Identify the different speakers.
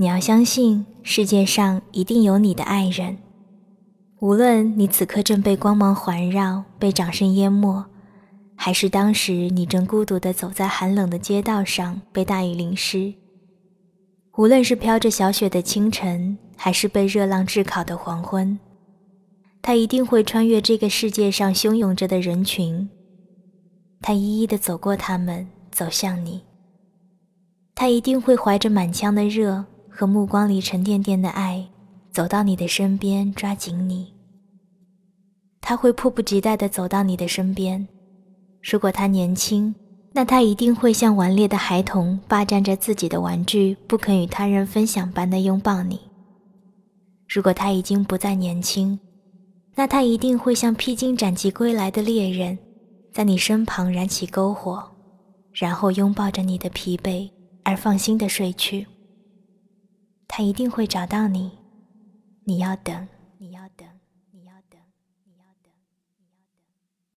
Speaker 1: 你要相信，世界上一定有你的爱人，无论你此刻正被光芒环绕，被掌声淹没，还是当时你正孤独地走在寒冷的街道上，被大雨淋湿。无论是飘着小雪的清晨，还是被热浪炙烤的黄昏，他一定会穿越这个世界上汹涌着的人群，他一一地走过他们，走向你。他一定会怀着满腔的热。和目光里沉甸甸的爱，走到你的身边，抓紧你。他会迫不及待地走到你的身边。如果他年轻，那他一定会像顽劣的孩童，霸占着自己的玩具，不肯与他人分享般的拥抱你。如果他已经不再年轻，那他一定会像披荆斩棘归来的猎人，在你身旁燃起篝火，然后拥抱着你的疲惫而放心的睡去。他一定会找到你，你要等，你要等，你要等，你要等。